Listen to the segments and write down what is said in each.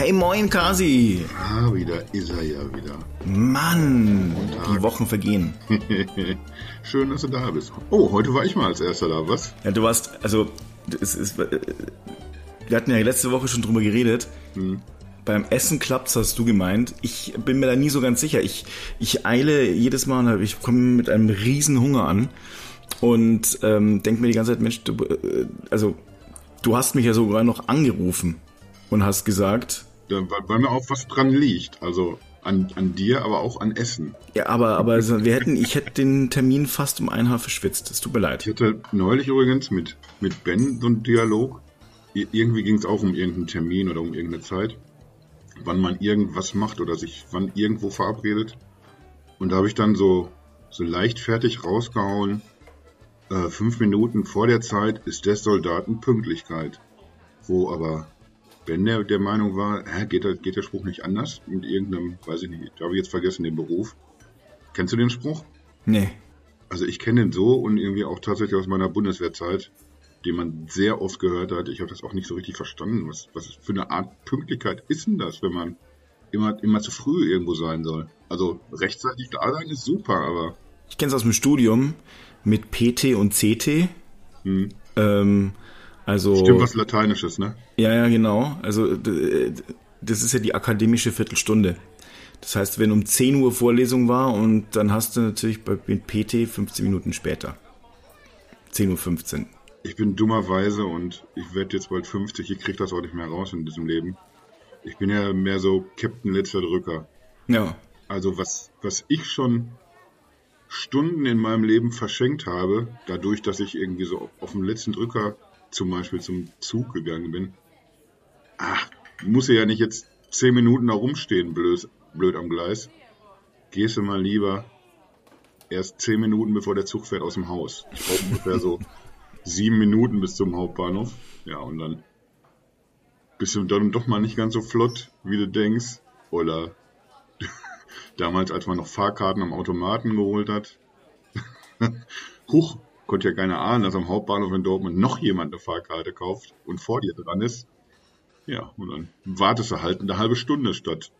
Hey moin Kasi! Ah, wieder ist er ja wieder. Mann, die Wochen vergehen. Schön, dass du da bist. Oh, heute war ich mal als erster da, was? Ja, du warst, also, es ist, äh, wir hatten ja letzte Woche schon drüber geredet. Hm. Beim Essen klappt's, hast du gemeint. Ich bin mir da nie so ganz sicher. Ich, ich eile jedes Mal, und ich komme mit einem riesen Hunger an und ähm, denke mir die ganze Zeit, Mensch, du, äh, also du hast mich ja sogar noch angerufen und hast gesagt, weil, weil mir auch was dran liegt. Also an, an dir, aber auch an Essen. ja, aber, aber also, wir hätten, ich hätte den Termin fast um ein Haar verschwitzt. Es tut mir leid. Ich hatte neulich übrigens mit, mit Ben so einen Dialog. Irgendwie ging es auch um irgendeinen Termin oder um irgendeine Zeit. Wann man irgendwas macht oder sich wann irgendwo verabredet. Und da habe ich dann so, so leichtfertig rausgehauen. Äh, fünf Minuten vor der Zeit ist des Soldaten Pünktlichkeit. Wo aber Ben der, der Meinung war, hä, geht, der, geht der Spruch nicht anders? Mit irgendeinem, weiß ich nicht, da habe ich jetzt vergessen, den Beruf. Kennst du den Spruch? Nee. Also ich kenne den so und irgendwie auch tatsächlich aus meiner Bundeswehrzeit, den man sehr oft gehört hat. Ich habe das auch nicht so richtig verstanden. Was, was für eine Art Pünktlichkeit ist denn das, wenn man immer, immer zu früh irgendwo sein soll? Also rechtzeitig da sein ist super, aber Ich kenne es aus dem Studium mit PT und CT. hm, Ähm, also stimmt was Lateinisches, ne? ja, ja, genau. Also das ist ja die akademische Viertelstunde. Das heißt, wenn um 10 Uhr Vorlesung war und dann hast du natürlich bei PT 15 Minuten später. 10.15 Uhr. Ich bin dummerweise und ich werde jetzt bald 50, ich kriege das auch nicht mehr raus in diesem Leben. Ich bin ja mehr so Captain letzter Drücker. Ja. Also was, was ich schon Stunden in meinem Leben verschenkt habe, dadurch, dass ich irgendwie so auf dem letzten Drücker zum Beispiel zum Zug gegangen bin. Ach, muss ja nicht jetzt zehn Minuten da rumstehen, blöd, blöd am Gleis. Gehst du mal lieber erst zehn Minuten, bevor der Zug fährt, aus dem Haus. Ich brauche ungefähr so sieben Minuten bis zum Hauptbahnhof. Ja, und dann bist du dann doch mal nicht ganz so flott, wie du denkst. Oder damals, als man noch Fahrkarten am Automaten geholt hat. Huch, konnte ja keiner ahnen, dass am Hauptbahnhof in Dortmund noch jemand eine Fahrkarte kauft und vor dir dran ist. Ja, und dann wartest du halt eine halbe Stunde statt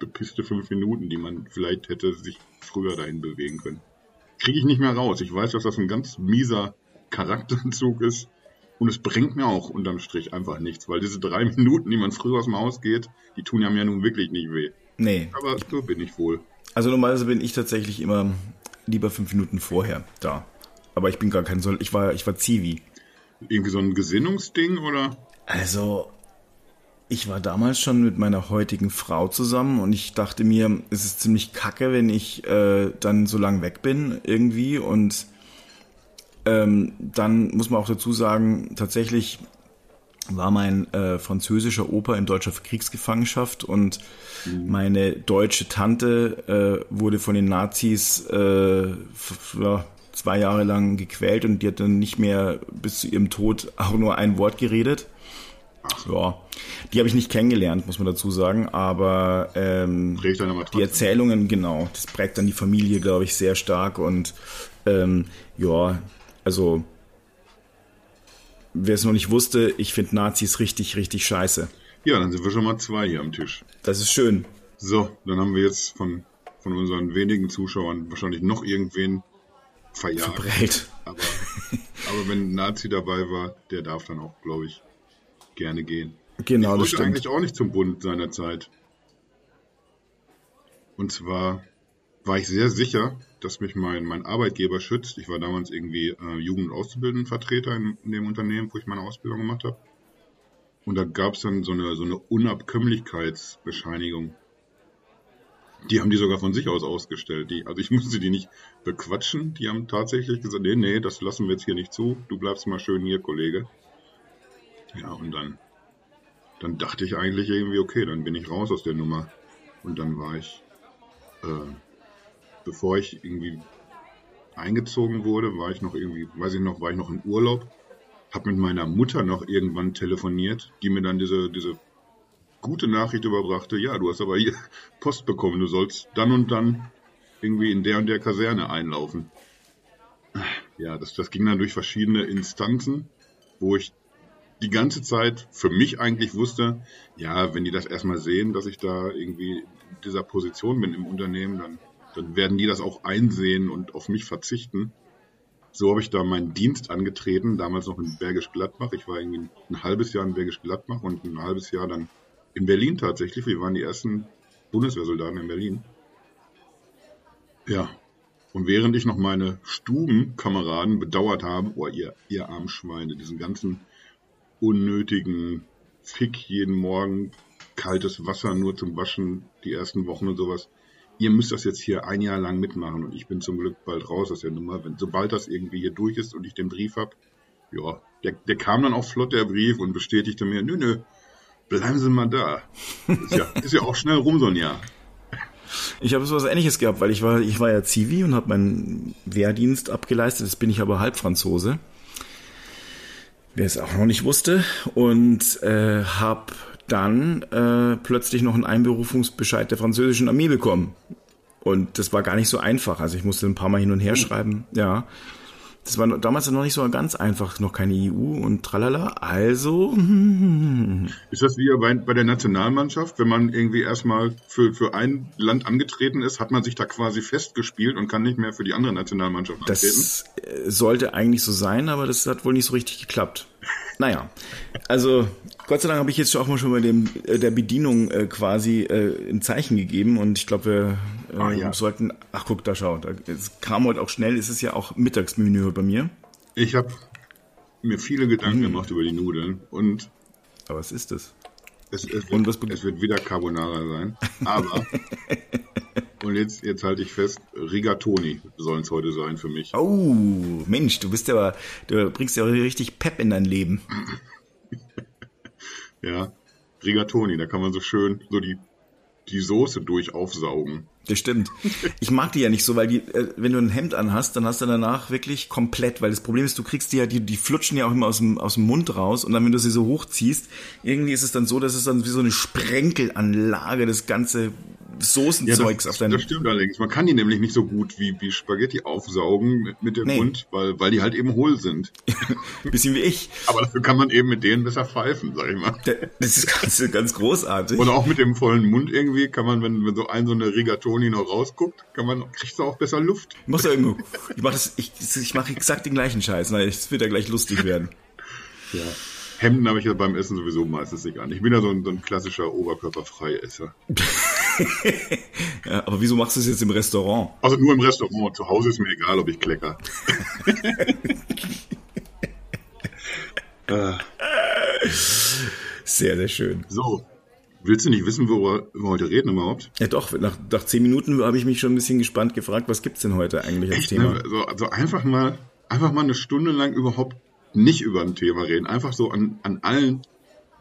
bepisste fünf Minuten, die man vielleicht hätte sich früher dahin bewegen können. Kriege ich nicht mehr raus. Ich weiß, dass das ein ganz mieser Charakterzug ist. Und es bringt mir auch unterm Strich einfach nichts, weil diese drei Minuten, die man früher aus dem Haus geht, die tun einem ja nun wirklich nicht weh. Nee. Aber so bin ich wohl. Also normalerweise bin ich tatsächlich immer lieber fünf Minuten vorher da. Aber ich bin gar kein Soll. Ich war, ich war Zivi. Irgendwie so ein Gesinnungsding oder? Also, ich war damals schon mit meiner heutigen Frau zusammen und ich dachte mir, es ist ziemlich kacke, wenn ich äh, dann so lang weg bin irgendwie und ähm, dann muss man auch dazu sagen, tatsächlich war mein äh, französischer Opa in deutscher Kriegsgefangenschaft und meine deutsche Tante äh, wurde von den Nazis äh, ja, zwei Jahre lang gequält und die hat dann nicht mehr bis zu ihrem Tod auch nur ein Wort geredet. Ja, die habe ich nicht kennengelernt, muss man dazu sagen, aber ähm, die. Erzählungen, genau, das prägt dann die Familie, glaube ich, sehr stark und ähm, ja, also wer es noch nicht wusste, ich finde Nazis richtig, richtig scheiße. Ja, dann sind wir schon mal zwei hier am Tisch. Das ist schön. So, dann haben wir jetzt von, von unseren wenigen Zuschauern wahrscheinlich noch irgendwen verjagt. Verbrellt. Aber, aber wenn ein Nazi dabei war, der darf dann auch, glaube ich, gerne gehen. Genau, das ich wollte stimmt. eigentlich auch nicht zum Bund seinerzeit. Und zwar war ich sehr sicher, dass mich mein, mein Arbeitgeber schützt. Ich war damals irgendwie äh, Jugend- und Auszubildendenvertreter in, in dem Unternehmen, wo ich meine Ausbildung gemacht habe. Und da gab es dann so eine, so eine Unabkömmlichkeitsbescheinigung. Die haben die sogar von sich aus ausgestellt. Die, also ich musste die nicht bequatschen. Die haben tatsächlich gesagt, nee, nee, das lassen wir jetzt hier nicht zu. Du bleibst mal schön hier, Kollege. Ja, und dann, dann dachte ich eigentlich irgendwie, okay, dann bin ich raus aus der Nummer. Und dann war ich, äh, bevor ich irgendwie eingezogen wurde, war ich noch irgendwie, weiß ich noch, war ich noch im Urlaub, hab mit meiner Mutter noch irgendwann telefoniert, die mir dann diese, diese gute Nachricht überbrachte, ja, du hast aber hier Post bekommen, du sollst dann und dann irgendwie in der und der Kaserne einlaufen. Ja, das, das ging dann durch verschiedene Instanzen, wo ich die ganze Zeit für mich eigentlich wusste, ja, wenn die das erstmal sehen, dass ich da irgendwie in dieser Position bin im Unternehmen, dann, dann werden die das auch einsehen und auf mich verzichten. So habe ich da meinen Dienst angetreten, damals noch in Bergisch Gladbach. Ich war irgendwie ein halbes Jahr in Bergisch Gladbach und ein halbes Jahr dann in Berlin tatsächlich. Wir waren die ersten Bundeswehrsoldaten in Berlin. Ja, und während ich noch meine Stubenkameraden bedauert habe, oh, ihr, ihr Armschweine, diesen ganzen unnötigen Fick jeden Morgen, kaltes Wasser nur zum Waschen, die ersten Wochen und sowas. Ihr müsst das jetzt hier ein Jahr lang mitmachen und ich bin zum Glück bald raus aus der Nummer. Wenn, sobald das irgendwie hier durch ist und ich den Brief hab, ja, der, der kam dann auch flott, der Brief, und bestätigte mir, nö, nö, bleiben Sie mal da. Ist ja, ist ja auch schnell rum so ein Jahr. Ich habe so was ähnliches gehabt, weil ich war, ich war ja Zivi und habe meinen Wehrdienst abgeleistet. Jetzt bin ich aber Halbfranzose. Wer es auch noch nicht wusste. Und äh, habe dann äh, plötzlich noch einen Einberufungsbescheid der französischen Armee bekommen. Und das war gar nicht so einfach. Also ich musste ein paar Mal hin und her schreiben. Ja. Das war damals noch nicht so ganz einfach, noch keine EU und tralala. Also. Ist das wie bei, bei der Nationalmannschaft, wenn man irgendwie erstmal für, für ein Land angetreten ist, hat man sich da quasi festgespielt und kann nicht mehr für die andere Nationalmannschaft antreten? Das sollte eigentlich so sein, aber das hat wohl nicht so richtig geklappt. Naja, also Gott sei Dank habe ich jetzt auch mal schon bei dem äh, der Bedienung äh, quasi äh, ein Zeichen gegeben und ich glaube, wir äh, ah, ja. sollten. Ach guck, da schau, da, es kam heute auch schnell. Es ist ja auch Mittagsmenü bei mir. Ich habe mir viele Gedanken hm. gemacht über die Nudeln und. Aber was ist das? Es, es, wird, es wird wieder Carbonara sein, aber Und jetzt, jetzt halte ich fest, Rigatoni sollen es heute sein für mich. Oh, Mensch, du bist ja, du bringst ja richtig Pep in dein Leben. ja, Rigatoni, da kann man so schön so die, die Soße durch aufsaugen. Das stimmt. Ich mag die ja nicht so, weil die, äh, wenn du ein Hemd anhast, dann hast du danach wirklich komplett, weil das Problem ist, du kriegst die ja, die, die flutschen ja auch immer aus dem, aus dem Mund raus und dann, wenn du sie so hochziehst, irgendwie ist es dann so, dass es dann wie so eine Sprenkelanlage das ganze Soßenzeugs ja, auf deinem. Das stimmt allerdings. Man kann die nämlich nicht so gut wie, wie Spaghetti aufsaugen mit, mit dem nee. Mund, weil, weil die halt eben hohl sind. Bisschen wie ich. Aber dafür kann man eben mit denen besser pfeifen, sag ich mal. Das ist ganz, ganz großartig. Oder auch mit dem vollen Mund irgendwie kann man, wenn, wenn so ein so eine Rigatoni noch rausguckt, kann man, kriegst du auch besser Luft. Ich muss ja irgendwo, ich mach das, ich, ich mache exakt den gleichen Scheiß, weil es wird ja gleich lustig werden. Ja. Hemden habe ich ja beim Essen sowieso meistens nicht an. Ich bin ja so ein, so ein klassischer Oberkörperfreiesser. ja, aber wieso machst du es jetzt im Restaurant? Also nur im Restaurant. Zu Hause ist mir egal, ob ich klecker. sehr, sehr schön. So. Willst du nicht wissen, worüber wir heute reden überhaupt? Ja doch, nach, nach zehn Minuten habe ich mich schon ein bisschen gespannt gefragt, was gibt es denn heute eigentlich als Echt, Thema? Ne? Also, also einfach mal einfach mal eine Stunde lang überhaupt nicht über ein Thema reden, einfach so an, an allen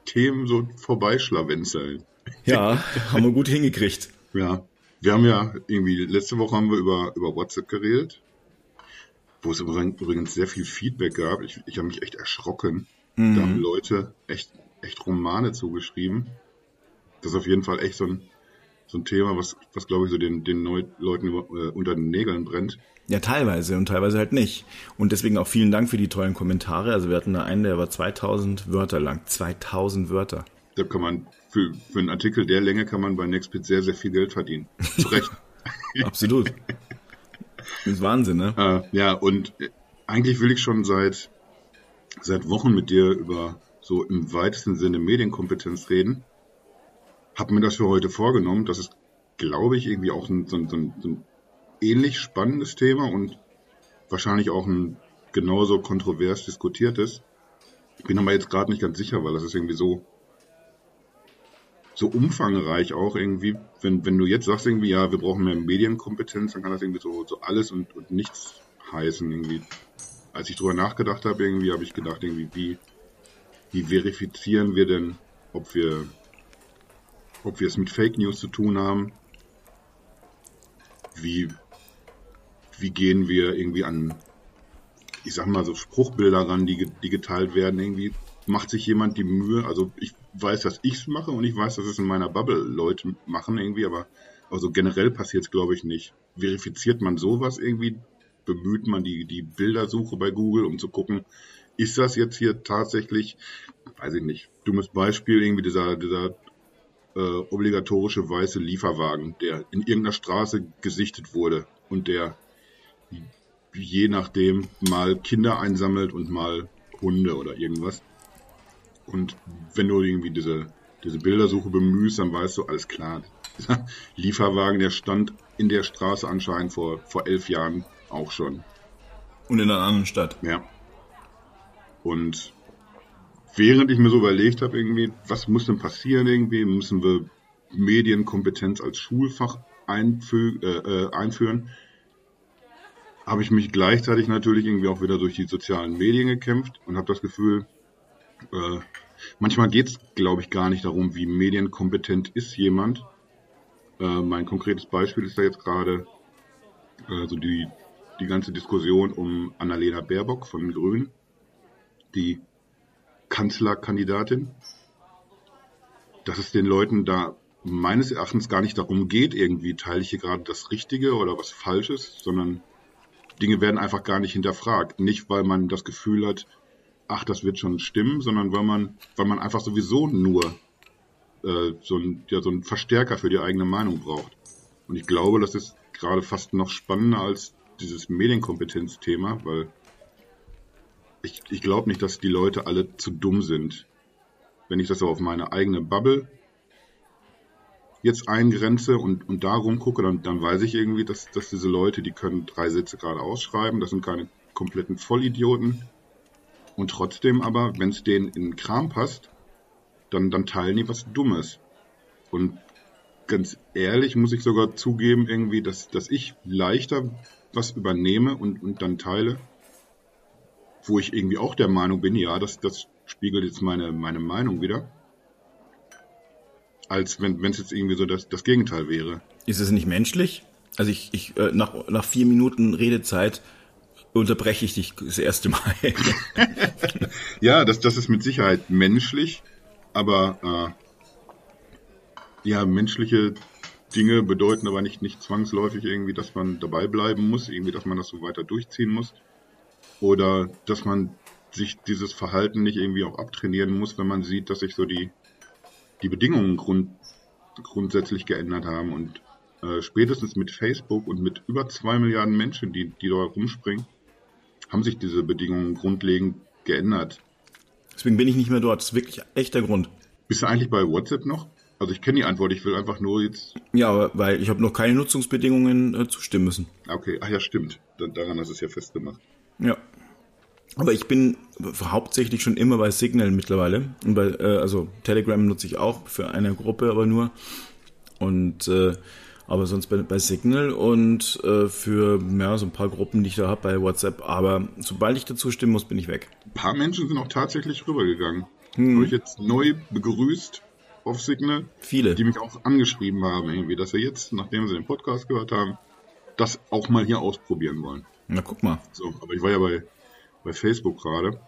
Themen so vorbeischlawenzeln. Ja, haben wir gut hingekriegt. Ja, wir haben ja irgendwie, letzte Woche haben wir über, über WhatsApp geredet, wo es übrigens sehr viel Feedback gab. Ich, ich habe mich echt erschrocken. Mhm. Da haben Leute echt, echt Romane zugeschrieben. Das ist auf jeden Fall echt so ein, so ein Thema, was, was glaube ich so den, den Leuten äh, unter den Nägeln brennt. Ja, teilweise und teilweise halt nicht. Und deswegen auch vielen Dank für die tollen Kommentare. Also wir hatten da einen, der war 2000 Wörter lang. 2000 Wörter. Da kann man, für, für einen Artikel der Länge kann man bei Nextbit sehr, sehr viel Geld verdienen. Zu Recht. Absolut. Das ist Wahnsinn, ne? Äh, ja, und eigentlich will ich schon seit, seit Wochen mit dir über so im weitesten Sinne Medienkompetenz reden habe mir das für heute vorgenommen. Das ist, glaube ich, irgendwie auch ein, so, ein, so ein ähnlich spannendes Thema und wahrscheinlich auch ein genauso kontrovers diskutiertes. Ich bin aber jetzt gerade nicht ganz sicher, weil das ist irgendwie so so umfangreich auch irgendwie, wenn, wenn du jetzt sagst irgendwie, ja, wir brauchen mehr Medienkompetenz, dann kann das irgendwie so, so alles und, und nichts heißen irgendwie. Als ich drüber nachgedacht habe, irgendwie habe ich gedacht, irgendwie, wie, wie verifizieren wir denn, ob wir ob wir es mit Fake News zu tun haben, wie, wie gehen wir irgendwie an, ich sag mal, so Spruchbilder ran, die, die geteilt werden, irgendwie macht sich jemand die Mühe, also ich weiß, dass ich es mache und ich weiß, dass es in meiner Bubble Leute machen irgendwie, aber also generell passiert es, glaube ich, nicht. Verifiziert man sowas irgendwie? Bemüht man die, die Bildersuche bei Google, um zu gucken, ist das jetzt hier tatsächlich weiß ich nicht, dummes Beispiel, irgendwie dieser, dieser äh, obligatorische weiße Lieferwagen, der in irgendeiner Straße gesichtet wurde und der je nachdem mal Kinder einsammelt und mal Hunde oder irgendwas. Und wenn du irgendwie diese, diese Bildersuche bemühst, dann weißt du, alles klar. Dieser Lieferwagen, der stand in der Straße anscheinend vor, vor elf Jahren auch schon. Und in einer anderen Stadt. Ja. Und während ich mir so überlegt habe, irgendwie, was muss denn passieren irgendwie, müssen wir Medienkompetenz als Schulfach einfü äh, äh einführen, habe ich mich gleichzeitig natürlich irgendwie auch wieder durch die sozialen Medien gekämpft und habe das Gefühl, äh, manchmal geht es, glaube ich, gar nicht darum, wie medienkompetent ist jemand. Äh, mein konkretes Beispiel ist da jetzt gerade äh, so die, die ganze Diskussion um Annalena Baerbock von den Grünen, die Kanzlerkandidatin, dass es den Leuten da meines Erachtens gar nicht darum geht, irgendwie teile ich hier gerade das Richtige oder was Falsches, sondern Dinge werden einfach gar nicht hinterfragt. Nicht, weil man das Gefühl hat, ach, das wird schon stimmen, sondern weil man, weil man einfach sowieso nur äh, so, ein, ja, so einen Verstärker für die eigene Meinung braucht. Und ich glaube, das ist gerade fast noch spannender als dieses Medienkompetenzthema, weil ich, ich glaube nicht, dass die Leute alle zu dumm sind. Wenn ich das so auf meine eigene Bubble jetzt eingrenze und, und da rumgucke, dann, dann weiß ich irgendwie, dass, dass diese Leute, die können drei Sätze gerade ausschreiben, das sind keine kompletten Vollidioten. Und trotzdem aber, wenn es denen in den Kram passt, dann, dann teilen die was Dummes. Und ganz ehrlich muss ich sogar zugeben, irgendwie, dass, dass ich leichter was übernehme und, und dann teile, wo ich irgendwie auch der Meinung bin, ja, das, das spiegelt jetzt meine, meine Meinung wieder als wenn es jetzt irgendwie so das, das Gegenteil wäre. Ist es nicht menschlich? Also ich, ich äh, nach, nach vier Minuten Redezeit unterbreche ich dich das erste Mal. ja, das, das ist mit Sicherheit menschlich, aber äh, ja, menschliche Dinge bedeuten aber nicht, nicht zwangsläufig irgendwie, dass man dabei bleiben muss, irgendwie, dass man das so weiter durchziehen muss. Oder dass man sich dieses Verhalten nicht irgendwie auch abtrainieren muss, wenn man sieht, dass sich so die, die Bedingungen grund, grundsätzlich geändert haben. Und äh, spätestens mit Facebook und mit über zwei Milliarden Menschen, die, die da rumspringen, haben sich diese Bedingungen grundlegend geändert. Deswegen bin ich nicht mehr dort. Das ist wirklich echter Grund. Bist du eigentlich bei WhatsApp noch? Also ich kenne die Antwort, ich will einfach nur jetzt. Ja, weil ich habe noch keine Nutzungsbedingungen äh, zustimmen müssen. Okay, ach ja, stimmt. Daran hast du es ja festgemacht. Ja. Aber ich bin hauptsächlich schon immer bei Signal mittlerweile. Und bei, äh, also Telegram nutze ich auch für eine Gruppe, aber nur. Und äh, aber sonst bei, bei Signal und äh, für ja, so ein paar Gruppen, die ich da habe bei WhatsApp. Aber sobald ich dazu stimmen muss, bin ich weg. Ein paar Menschen sind auch tatsächlich rübergegangen. Hm. Habe ich jetzt neu begrüßt auf Signal. Viele. Die mich auch angeschrieben haben, irgendwie, dass sie jetzt, nachdem sie den Podcast gehört haben, das auch mal hier ausprobieren wollen. Na, guck mal. So, aber ich war ja bei bei Facebook gerade.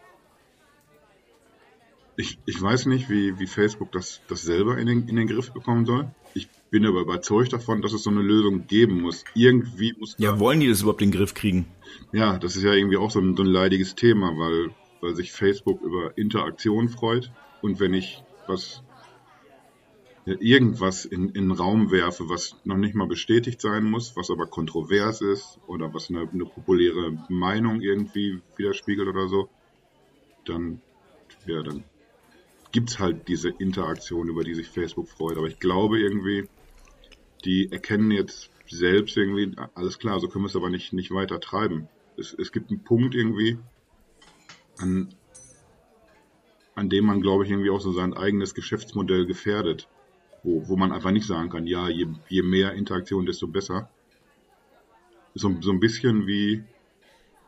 Ich, ich weiß nicht, wie, wie Facebook das, das selber in den, in den Griff bekommen soll. Ich bin aber überzeugt davon, dass es so eine Lösung geben muss. Irgendwie muss. Ja, wollen die das überhaupt in den Griff kriegen? Ja, das ist ja irgendwie auch so ein, so ein leidiges Thema, weil, weil sich Facebook über Interaktion freut. Und wenn ich was irgendwas in, in den Raum werfe, was noch nicht mal bestätigt sein muss, was aber kontrovers ist oder was eine, eine populäre Meinung irgendwie widerspiegelt oder so, dann, ja, dann gibt's halt diese Interaktion, über die sich Facebook freut. Aber ich glaube irgendwie, die erkennen jetzt selbst irgendwie, alles klar, so können wir es aber nicht, nicht weiter treiben. Es, es gibt einen Punkt irgendwie, an, an dem man, glaube ich, irgendwie auch so sein eigenes Geschäftsmodell gefährdet wo, wo man einfach nicht sagen kann, ja, je, je mehr Interaktion, desto besser. So, so ein bisschen wie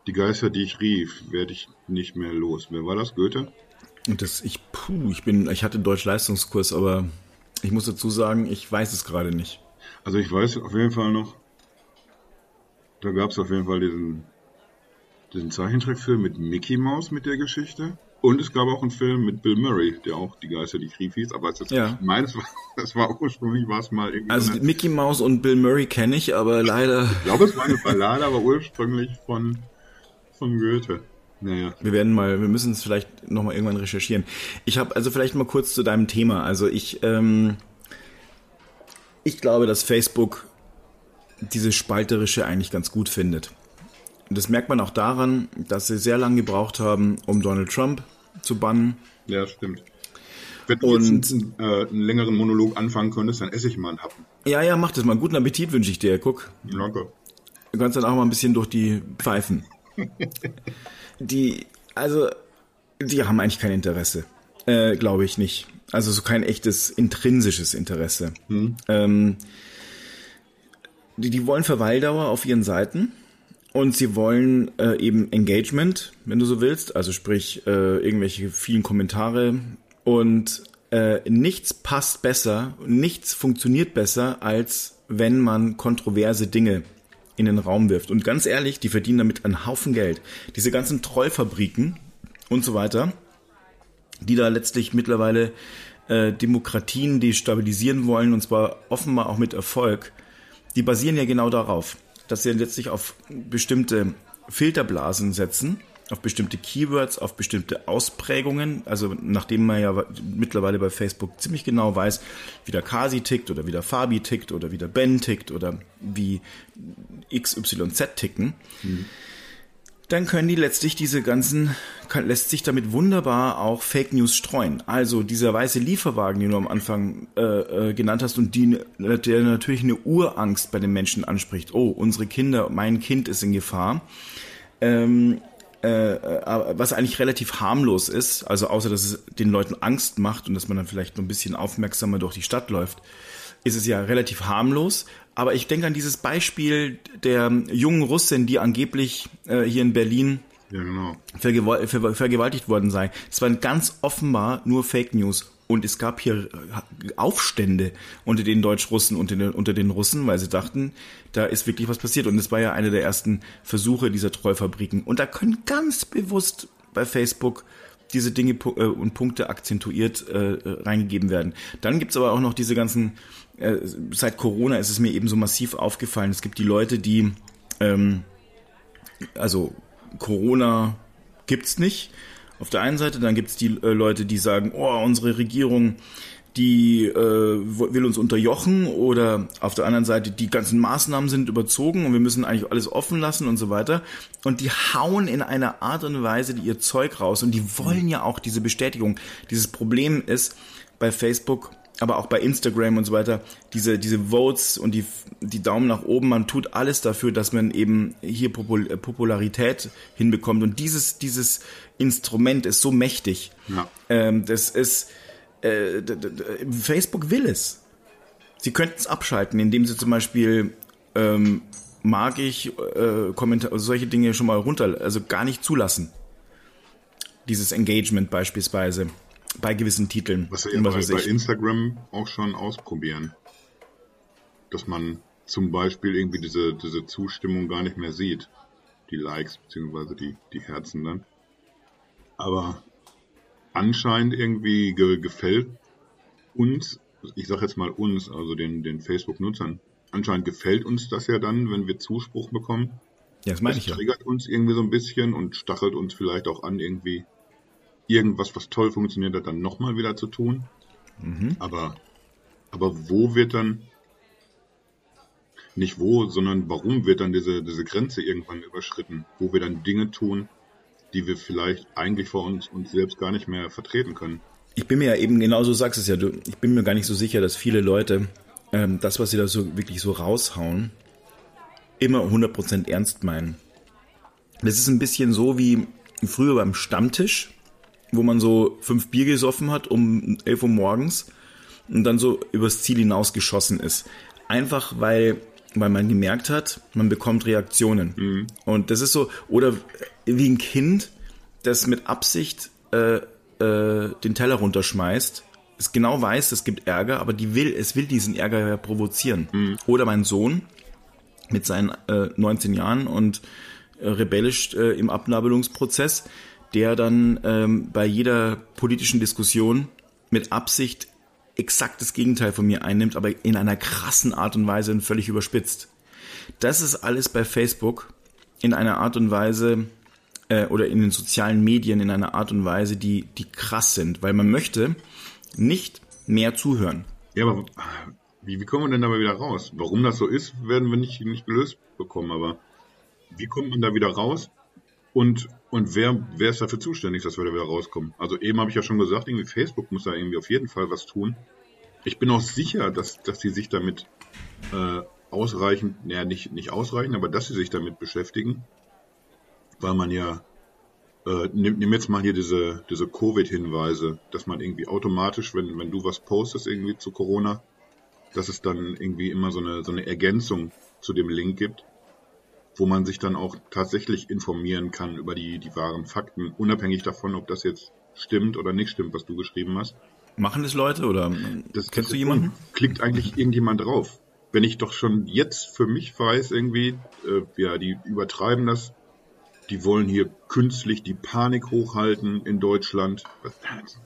die Geister, die ich rief, werde ich nicht mehr los. Wer war das? Goethe? Und das, ich, puh, ich bin, ich hatte Deutsch-Leistungskurs, aber ich muss dazu sagen, ich weiß es gerade nicht. Also ich weiß auf jeden Fall noch, da gab es auf jeden Fall diesen, diesen Zeichentrickfilm mit Mickey Mouse mit der Geschichte. Und es gab auch einen Film mit Bill Murray, der auch die Geister, die Krieg hieß, aber es ist ja. meines, das war ursprünglich war es mal irgendwie. Also Mickey Mouse und Bill Murray kenne ich, aber leider. Ich glaube, es war eine Ballade, aber ursprünglich von, von Goethe. Naja. Wir werden mal, wir müssen es vielleicht nochmal irgendwann recherchieren. Ich habe also vielleicht mal kurz zu deinem Thema. Also ich, ähm, ich glaube, dass Facebook diese Spalterische eigentlich ganz gut findet. Und das merkt man auch daran, dass sie sehr lange gebraucht haben, um Donald Trump zu bannen. Ja, stimmt. Wenn du Und- jetzt einen, äh, einen längeren Monolog anfangen könntest, dann esse ich mal einen Happen. Ja, ja, mach das mal. Guten Appetit wünsche ich dir. Guck, Danke. du kannst dann auch mal ein bisschen durch die Pfeifen. Die, also, die haben eigentlich kein Interesse. Äh, glaube ich nicht. Also so kein echtes intrinsisches Interesse. Ähm, die, die wollen Verweildauer auf ihren Seiten und sie wollen äh, eben Engagement, wenn du so willst, also sprich äh, irgendwelche vielen Kommentare und äh, nichts passt besser, nichts funktioniert besser, als wenn man kontroverse Dinge in den Raum wirft. Und ganz ehrlich, die verdienen damit einen Haufen Geld. Diese ganzen Trollfabriken und so weiter, die da letztlich mittlerweile äh, Demokratien destabilisieren wollen, und zwar offenbar auch mit Erfolg, die basieren ja genau darauf, dass sie letztlich auf bestimmte Filterblasen setzen, auf bestimmte Keywords, auf bestimmte Ausprägungen. Also nachdem man ja mittlerweile bei Facebook ziemlich genau weiß, wie der Kasi tickt oder wie der Fabi tickt oder wie der Ben tickt oder wie XYZ ticken, dann können die letztlich diese ganzen, kann, lässt sich damit wunderbar auch Fake News streuen. Also dieser weiße Lieferwagen, den du am Anfang äh, äh, genannt hast und die, der natürlich eine Urangst bei den Menschen anspricht. Oh, unsere Kinder, mein Kind ist in Gefahr. Ähm, äh, äh, was eigentlich relativ harmlos ist, also außer dass es den Leuten Angst macht und dass man dann vielleicht noch ein bisschen aufmerksamer durch die Stadt läuft, ist es ja relativ harmlos. Aber ich denke an dieses Beispiel der jungen Russin, die angeblich äh, hier in Berlin Ja, genau. vergewal ver vergewaltigt worden sei. Es waren ganz offenbar nur Fake News. Und es gab hier äh, Aufstände unter den Deutsch-Russen, unter den, unter den Russen, weil sie dachten, da ist wirklich was passiert. Und es war ja einer der ersten Versuche dieser Trollfabriken. Und da können ganz bewusst bei Facebook diese Dinge äh, und Punkte akzentuiert äh, äh, reingegeben werden. Dann gibt's aber auch noch diese ganzen, äh, seit Corona ist es mir eben so massiv aufgefallen, es gibt die Leute, die ähm, also Corona gibt's nicht. Auf der einen Seite, dann gibt's die äh, Leute, die sagen, oh, unsere Regierung, die äh, will uns unterjochen oder auf der anderen Seite, die ganzen Maßnahmen sind überzogen und wir müssen eigentlich alles offen lassen und so weiter. Und die hauen in einer Art und Weise ihr Zeug raus und die wollen ja auch diese Bestätigung. Dieses Problem ist bei Facebook, aber auch bei Instagram und so weiter, diese, diese Votes und die, die Daumen nach oben, man tut alles dafür, dass man eben hier Popul äh, Popularität hinbekommt. Und dieses, dieses Instrument ist so mächtig. Ja. Ähm, das ist, äh, Facebook will es. Sie könnten es abschalten, indem sie zum Beispiel ähm, mag ich äh, Kommentar also solche Dinge schon mal runter, also gar nicht zulassen. Dieses Engagement beispielsweise bei gewissen Titeln. Was wir ja bei, bei. Instagram auch schon ausprobieren. Dass man zum Beispiel irgendwie diese, diese Zustimmung gar nicht mehr sieht. Die Likes beziehungsweise die, die Herzen dann. Aber anscheinend irgendwie ge gefällt uns, ich sag jetzt mal uns, also den, den Facebook-Nutzern, anscheinend gefällt uns das ja dann, wenn wir Zuspruch bekommen. ja, das meine Das ich ja. triggert uns irgendwie so ein bisschen und stachelt uns vielleicht auch an, irgendwie irgendwas, was toll funktioniert hat, dann nochmal wieder zu tun. Mhm. Aber, aber wo wird dann, nicht wo, sondern warum wird dann diese, diese Grenze irgendwann überschritten, wo wir dann Dinge tun, die wir vielleicht eigentlich vor uns, uns selbst gar nicht mehr vertreten können. Ich bin mir ja eben, genau so sagst es ja, du, ich bin mir gar nicht so sicher, dass viele Leute ähm, das, was sie da so wirklich so raushauen, immer 100% ernst meinen. Das ist ein bisschen so wie früher beim Stammtisch, wo man so fünf Bier gesoffen hat um 11 Uhr morgens und dann so übers Ziel hinausgeschossen ist. Einfach weil, weil man gemerkt hat, man bekommt Reaktionen. Und das ist so, oder wie ein Kind, das mit Absicht äh, äh, den Teller runterschmeißt, es genau weiß, es gibt Ärger, aber die will, es will diesen Ärger ja provozieren. Oder mein Sohn mit seinen äh, 19 Jahren und äh, rebellisch äh, im Abnabelungsprozess, der dann ähm, bei jeder politischen Diskussion mit Absicht exakt das Gegenteil von mir einnimmt, aber in einer krassen Art und Weise und völlig überspitzt. Das ist alles bei Facebook in einer Art und Weise äh, oder in den sozialen Medien in einer Art und Weise, die, die krass sind, weil man möchte nicht mehr zuhören. Ja, aber wie, wie kommen wir denn dabei wieder raus? Warum das so ist, werden wir nicht, nicht gelöst bekommen, aber wie kommt man da wieder raus? Und, und wer, wer ist dafür zuständig, dass wir da wieder rauskommen? Also eben habe ich ja schon gesagt, irgendwie Facebook muss da irgendwie auf jeden Fall was tun. Ich bin auch sicher, dass, dass die sich damit äh, ausreichend, naja, nicht, nicht ausreichend, aber dass sie sich damit beschäftigen, weil man ja, äh, nimm, nimm jetzt mal hier diese, diese Covid-Hinweise, dass man irgendwie automatisch, wenn, wenn du was postest irgendwie zu Corona, dass es dann irgendwie immer so eine, so eine Ergänzung zu dem Link gibt, wo man sich dann auch tatsächlich informieren kann über die, die wahren Fakten, unabhängig davon, ob das jetzt stimmt oder nicht stimmt, was du geschrieben hast. Machen das Leute oder das, kennst das du jemanden? Klickt eigentlich irgendjemand drauf? Wenn ich doch schon jetzt für mich weiß, irgendwie, äh, ja, die übertreiben das die wollen hier künstlich die Panik hochhalten in Deutschland.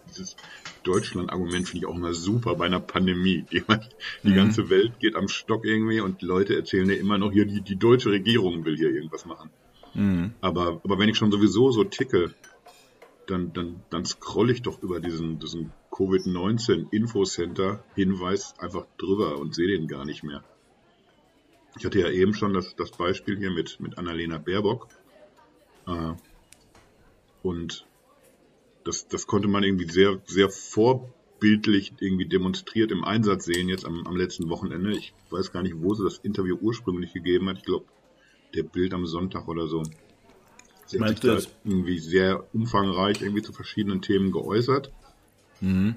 Dieses Deutschland-Argument finde ich auch immer super bei einer Pandemie. Die, die mhm. ganze Welt geht am Stock irgendwie und die Leute erzählen ja immer noch hier, die, die deutsche Regierung will hier irgendwas machen. Mhm. Aber, aber wenn ich schon sowieso so ticke, dann, dann, dann scroll ich doch über diesen, diesen Covid-19 Hinweis einfach drüber und sehe den gar nicht mehr. Ich hatte ja eben schon das, das Beispiel hier mit, mit Annalena Baerbock. Und das, das konnte man irgendwie sehr, sehr vorbildlich irgendwie demonstriert im Einsatz sehen jetzt am, am letzten Wochenende. Ich weiß gar nicht, wo sie das Interview ursprünglich gegeben hat. Ich glaube, der Bild am Sonntag oder so. Sie hat sich da irgendwie sehr umfangreich irgendwie zu verschiedenen Themen geäußert. Mhm.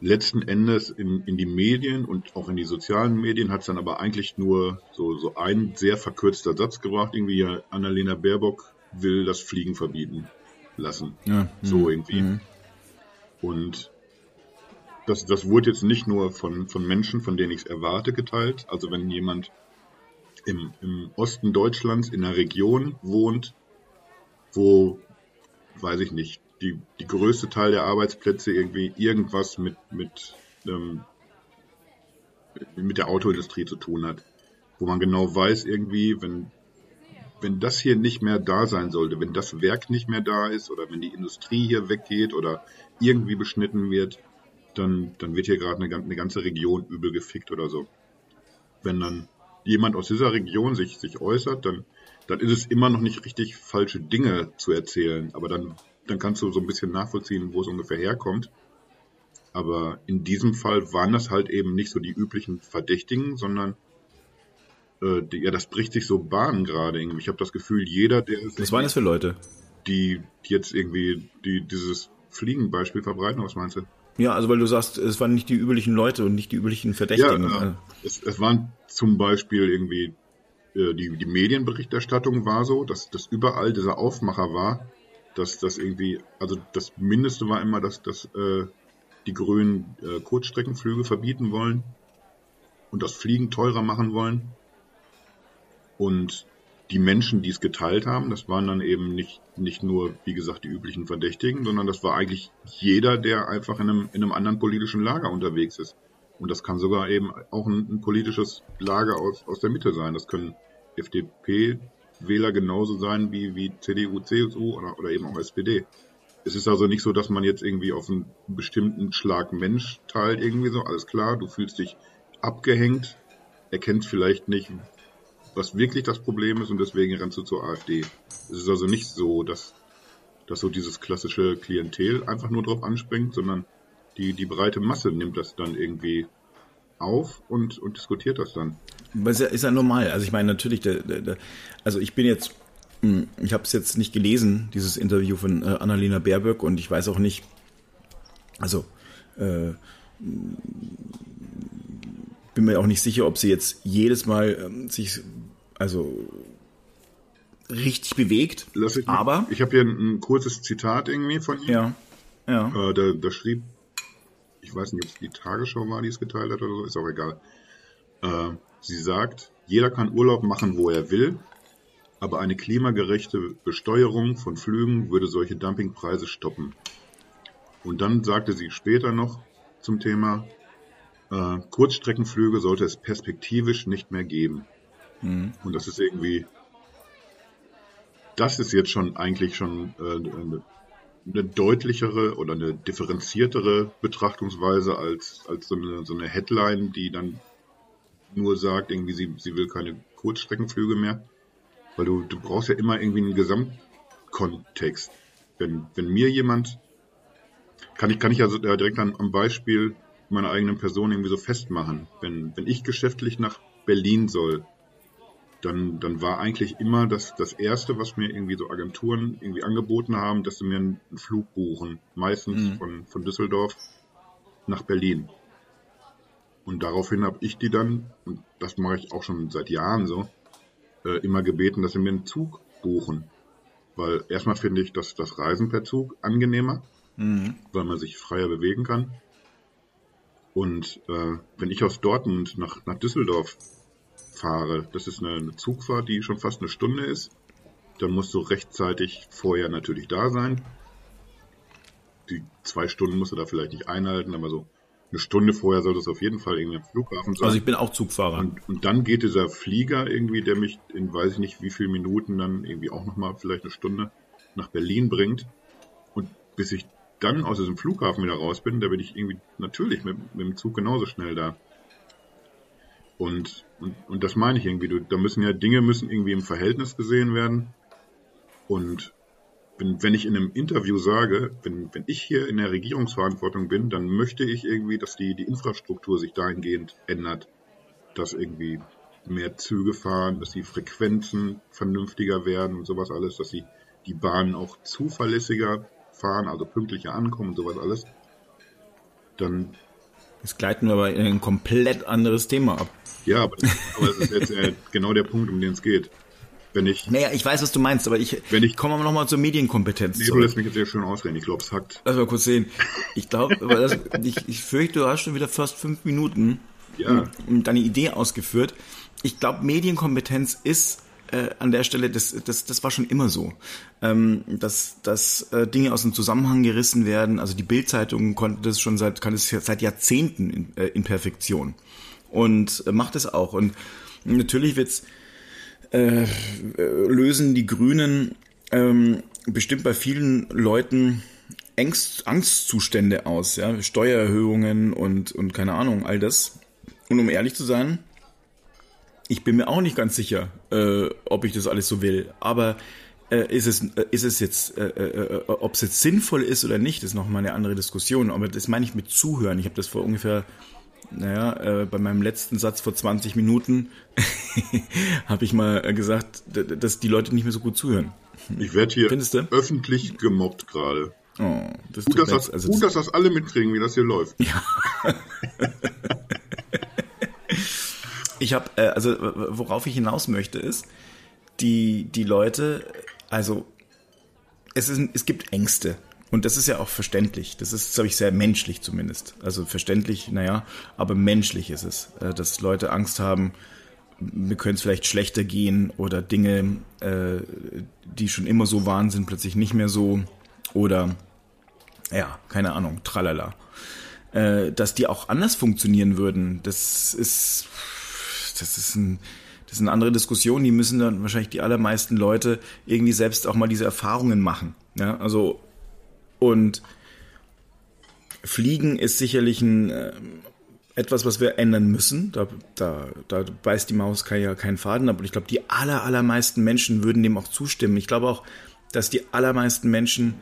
Letzten Endes in, in die Medien und auch in die sozialen Medien hat es dann aber eigentlich nur so, so ein sehr verkürzter Satz gebracht. Irgendwie ja, Annalena Baerbock will das Fliegen verbieten lassen. Ja, so mh, irgendwie. Mh. Und das, das wurde jetzt nicht nur von, von Menschen, von denen ich es erwarte, geteilt. Also wenn jemand im, im Osten Deutschlands in einer Region wohnt, wo, weiß ich nicht, die, die größte Teil der Arbeitsplätze irgendwie irgendwas mit, mit, ähm, mit der Autoindustrie zu tun hat. Wo man genau weiß, irgendwie, wenn wenn das hier nicht mehr da sein sollte, wenn das Werk nicht mehr da ist oder wenn die Industrie hier weggeht oder irgendwie beschnitten wird, dann, dann wird hier gerade eine, eine ganze Region übel gefickt oder so. Wenn dann jemand aus dieser Region sich, sich äußert, dann, dann ist es immer noch nicht richtig, falsche Dinge zu erzählen. Aber dann, dann kannst du so ein bisschen nachvollziehen, wo es ungefähr herkommt. Aber in diesem Fall waren das halt eben nicht so die üblichen Verdächtigen, sondern äh, die, ja, das bricht sich so Bahn gerade irgendwie. Ich habe das Gefühl, jeder, der Was waren das für Leute? Die, die jetzt irgendwie die, dieses Fliegenbeispiel verbreiten, was meinst du? Ja, also weil du sagst, es waren nicht die üblichen Leute und nicht die üblichen Verdächtigen. Ja, äh, es, es waren zum Beispiel irgendwie äh, die, die Medienberichterstattung war so, dass, dass überall dieser Aufmacher war, dass das irgendwie, also das Mindeste war immer, dass, dass äh, die Grünen äh, Kurzstreckenflüge verbieten wollen und das Fliegen teurer machen wollen. Und die Menschen, die es geteilt haben, das waren dann eben nicht, nicht nur, wie gesagt, die üblichen Verdächtigen, sondern das war eigentlich jeder, der einfach in einem, in einem anderen politischen Lager unterwegs ist. Und das kann sogar eben auch ein, ein politisches Lager aus, aus der Mitte sein. Das können FDP-Wähler genauso sein wie, wie CDU, CSU oder, oder eben auch SPD. Es ist also nicht so, dass man jetzt irgendwie auf einen bestimmten Schlag Mensch teilt, irgendwie so, alles klar, du fühlst dich abgehängt, erkennst vielleicht nicht, was wirklich das Problem ist und deswegen rennst du zur AfD. Es ist also nicht so, dass, dass so dieses klassische Klientel einfach nur drauf anspringt, sondern die, die breite Masse nimmt das dann irgendwie auf und, und diskutiert das dann. ist ja, ist ja normal. Also ich meine natürlich, der, der, der, also ich bin jetzt, hm, ich habe es jetzt nicht gelesen, dieses Interview von äh, Annalena Baerböck und ich weiß auch nicht, also äh, bin mir auch nicht sicher, ob sie jetzt jedes Mal ähm, sich also richtig bewegt. Lass ich aber ich habe hier ein, ein, kurzes Zitat irgendwie von ihr. Ja. Ja. Äh, da, da schrieb, ich weiß nicht, ob es die Tagesschau war, die es geteilt hat oder so, ist auch egal. Äh, sie sagt, jeder kann Urlaub machen, wo er will, aber eine klimagerechte Besteuerung von Flügen würde solche Dumpingpreise stoppen. Und dann sagte sie später noch zum Thema, äh, Kurzstreckenflüge sollte es perspektivisch nicht mehr geben. Mhm. Und das ist irgendwie, das ist jetzt schon eigentlich schon äh, eine, eine deutlichere oder eine differenziertere Betrachtungsweise als, als so, eine, so eine Headline, die dann nur sagt, irgendwie sie, sie will keine Kurzstreckenflüge mehr. Weil du, du brauchst ja immer irgendwie einen Gesamtkontext. Wenn, wenn mir jemand, kann ich, kann ich also direkt an, am Beispiel meiner eigenen Person irgendwie so festmachen. Wenn, wenn ich geschäftlich nach Berlin soll, dann, dann war eigentlich immer das, das Erste, was mir irgendwie so Agenturen irgendwie angeboten haben, dass sie mir einen Flug buchen. Meistens mhm. von, von Düsseldorf nach Berlin. Und daraufhin habe ich die dann, und das mache ich auch schon seit Jahren so, äh, immer gebeten, dass sie mir einen Zug buchen. Weil erstmal finde ich, dass das Reisen per Zug angenehmer, mhm. weil man sich freier bewegen kann. Und äh, wenn ich aus Dortmund nach, nach Düsseldorf fahre, das ist eine, eine Zugfahrt, die schon fast eine Stunde ist, dann musst du rechtzeitig vorher natürlich da sein. Die zwei Stunden musst du da vielleicht nicht einhalten, aber so eine Stunde vorher soll das auf jeden Fall irgendwie am Flughafen sein. Also ich bin auch Zugfahrer. Und, und dann geht dieser Flieger irgendwie, der mich in weiß ich nicht wie viele Minuten dann irgendwie auch nochmal vielleicht eine Stunde nach Berlin bringt. Und bis ich dann aus diesem Flughafen wieder raus bin, da bin ich irgendwie natürlich mit, mit dem Zug genauso schnell da. Und, und, und das meine ich irgendwie. Du, da müssen ja Dinge müssen irgendwie im Verhältnis gesehen werden. Und wenn, wenn ich in einem Interview sage, wenn, wenn ich hier in der Regierungsverantwortung bin, dann möchte ich irgendwie, dass die, die Infrastruktur sich dahingehend ändert, dass irgendwie mehr Züge fahren, dass die Frequenzen vernünftiger werden und sowas alles, dass die, die Bahnen auch zuverlässiger fahren, also pünktlicher ankommen und sowas alles, dann. Jetzt gleiten wir aber in ein komplett anderes Thema ab. Ja, aber, das, aber das ist jetzt äh, genau der Punkt, um den es geht. Wenn ich, naja, ich weiß, was du meinst, aber ich, wenn ich komme aber nochmal zur Medienkompetenz. Nee, du lässt mich jetzt sehr schön ausreden. Ich glaube, es hackt. Lass mal kurz sehen. Ich glaube, ich, ich fürchte, du hast schon wieder fast fünf Minuten ja. deine Idee ausgeführt. Ich glaube, Medienkompetenz ist äh, an der Stelle, das, das, das war schon immer so, ähm, dass, dass äh, Dinge aus dem Zusammenhang gerissen werden. Also die Bildzeitung konnte das schon seit, kann es seit Jahrzehnten in, äh, in Perfektion und äh, macht es auch. Und natürlich wird's äh, lösen die Grünen ähm, bestimmt bei vielen Leuten Angst, Angstzustände aus, ja, Steuererhöhungen und, und keine Ahnung, all das. Und um ehrlich zu sein, ich bin mir auch nicht ganz sicher, äh, ob ich das alles so will. Aber äh, ist, es, äh, ist es jetzt, äh, äh, äh, ob es jetzt sinnvoll ist oder nicht, ist nochmal eine andere Diskussion. Aber das meine ich mit Zuhören. Ich habe das vor ungefähr naja, bei meinem letzten Satz vor 20 Minuten habe ich mal gesagt, dass die Leute nicht mehr so gut zuhören. Ich werde hier öffentlich gemobbt gerade. Oh, das gut, dass das, also gut, dass das alle mitkriegen, wie das hier läuft. Ja. ich habe, äh, also worauf ich hinaus möchte, ist, die, die Leute, also es, ist, es gibt Ängste und das ist ja auch verständlich. Das ist, glaube ich, sehr menschlich zumindest. Also verständlich, naja, aber menschlich ist es, äh, dass Leute Angst haben, mir könnte es vielleicht schlechter gehen oder Dinge, äh, die schon immer so waren, sind plötzlich nicht mehr so oder ja, keine Ahnung, tralala. Äh, dass die auch anders funktionieren würden, das ist, das ist ein, das ist eine andere Diskussion. Die müssen dann wahrscheinlich die allermeisten Leute irgendwie selbst auch mal diese Erfahrungen machen. Ja, also und Fliegen ist sicherlich ein, äh, etwas, was wir ändern müssen. Da, da, da beißt die Maus ja keinen Faden ab. Und ich glaube, die aller, allermeisten Menschen würden dem auch zustimmen. Ich glaube auch, dass die allermeisten Menschen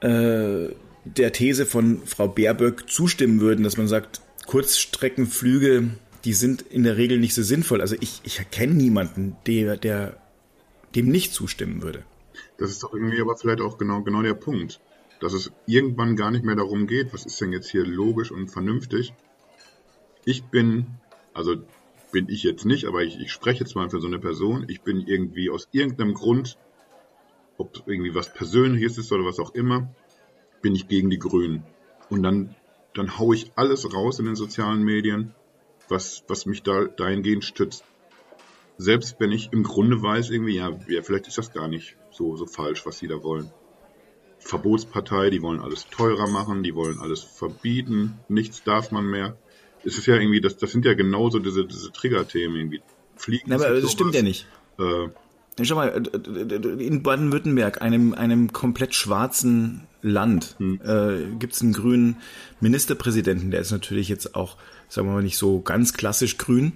äh, der These von Frau Baerböck zustimmen würden, dass man sagt, Kurzstreckenflüge, die sind in der Regel nicht so sinnvoll. Also ich, ich erkenne niemanden, der, der dem nicht zustimmen würde. Das ist doch irgendwie aber vielleicht auch genau, genau der Punkt, dass es irgendwann gar nicht mehr darum geht, was ist denn jetzt hier logisch und vernünftig. Ich bin, also bin ich jetzt nicht, aber ich, ich spreche jetzt mal für so eine Person, ich bin irgendwie aus irgendeinem Grund, ob irgendwie was Persönliches ist oder was auch immer, bin ich gegen die Grünen. Und dann, dann haue ich alles raus in den sozialen Medien, was, was mich da dahingehend stützt selbst wenn ich im Grunde weiß, irgendwie, ja, ja, vielleicht ist das gar nicht so, so falsch, was sie da wollen. Verbotspartei, die wollen alles teurer machen, die wollen alles verbieten, nichts darf man mehr. Es ist ja irgendwie, das, das sind ja genauso diese, diese Triggerthemen irgendwie. Fliegen. Na, aber das sowas. stimmt ja nicht. Äh, Schau mal, in Baden-Württemberg, einem, einem komplett schwarzen Land, hm. äh, gibt es einen grünen Ministerpräsidenten, der ist natürlich jetzt auch, sagen wir mal, nicht so ganz klassisch grün,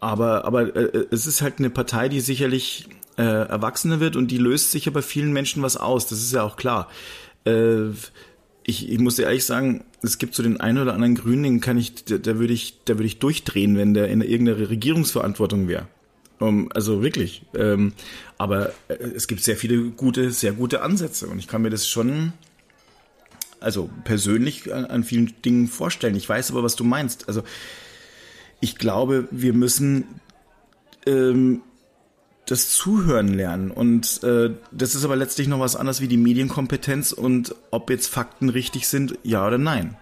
aber, aber äh, es ist halt eine Partei, die sicherlich äh, erwachsener wird und die löst sich ja bei vielen Menschen was aus, das ist ja auch klar. Äh, ich, ich muss dir ehrlich sagen, es gibt so den einen oder anderen Grünen, den kann ich, da, da würde ich, da würde ich durchdrehen, wenn der in irgendeiner Regierungsverantwortung wäre. Um, also wirklich. Ähm, aber äh, es gibt sehr viele gute, sehr gute Ansätze und ich kann mir das schon, also persönlich an, an vielen Dingen vorstellen. Ich weiß aber, was du meinst. Also ich glaube, wir müssen ähm, das Zuhören lernen. Und äh, das ist aber letztlich noch was anderes wie die Medienkompetenz und ob jetzt Fakten richtig sind, ja oder nein.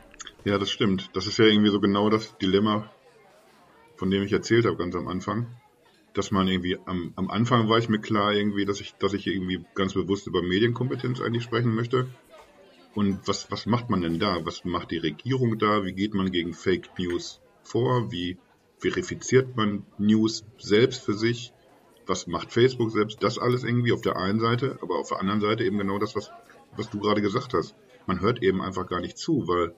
Ja, das stimmt. Das ist ja irgendwie so genau das Dilemma, von dem ich erzählt habe ganz am Anfang. Dass man irgendwie am, am Anfang war ich mir klar irgendwie, dass ich, dass ich irgendwie ganz bewusst über Medienkompetenz eigentlich sprechen möchte. Und was, was macht man denn da? Was macht die Regierung da? Wie geht man gegen Fake News vor? Wie verifiziert man News selbst für sich? was macht Facebook selbst, das alles irgendwie auf der einen Seite, aber auf der anderen Seite eben genau das, was, was du gerade gesagt hast. Man hört eben einfach gar nicht zu, weil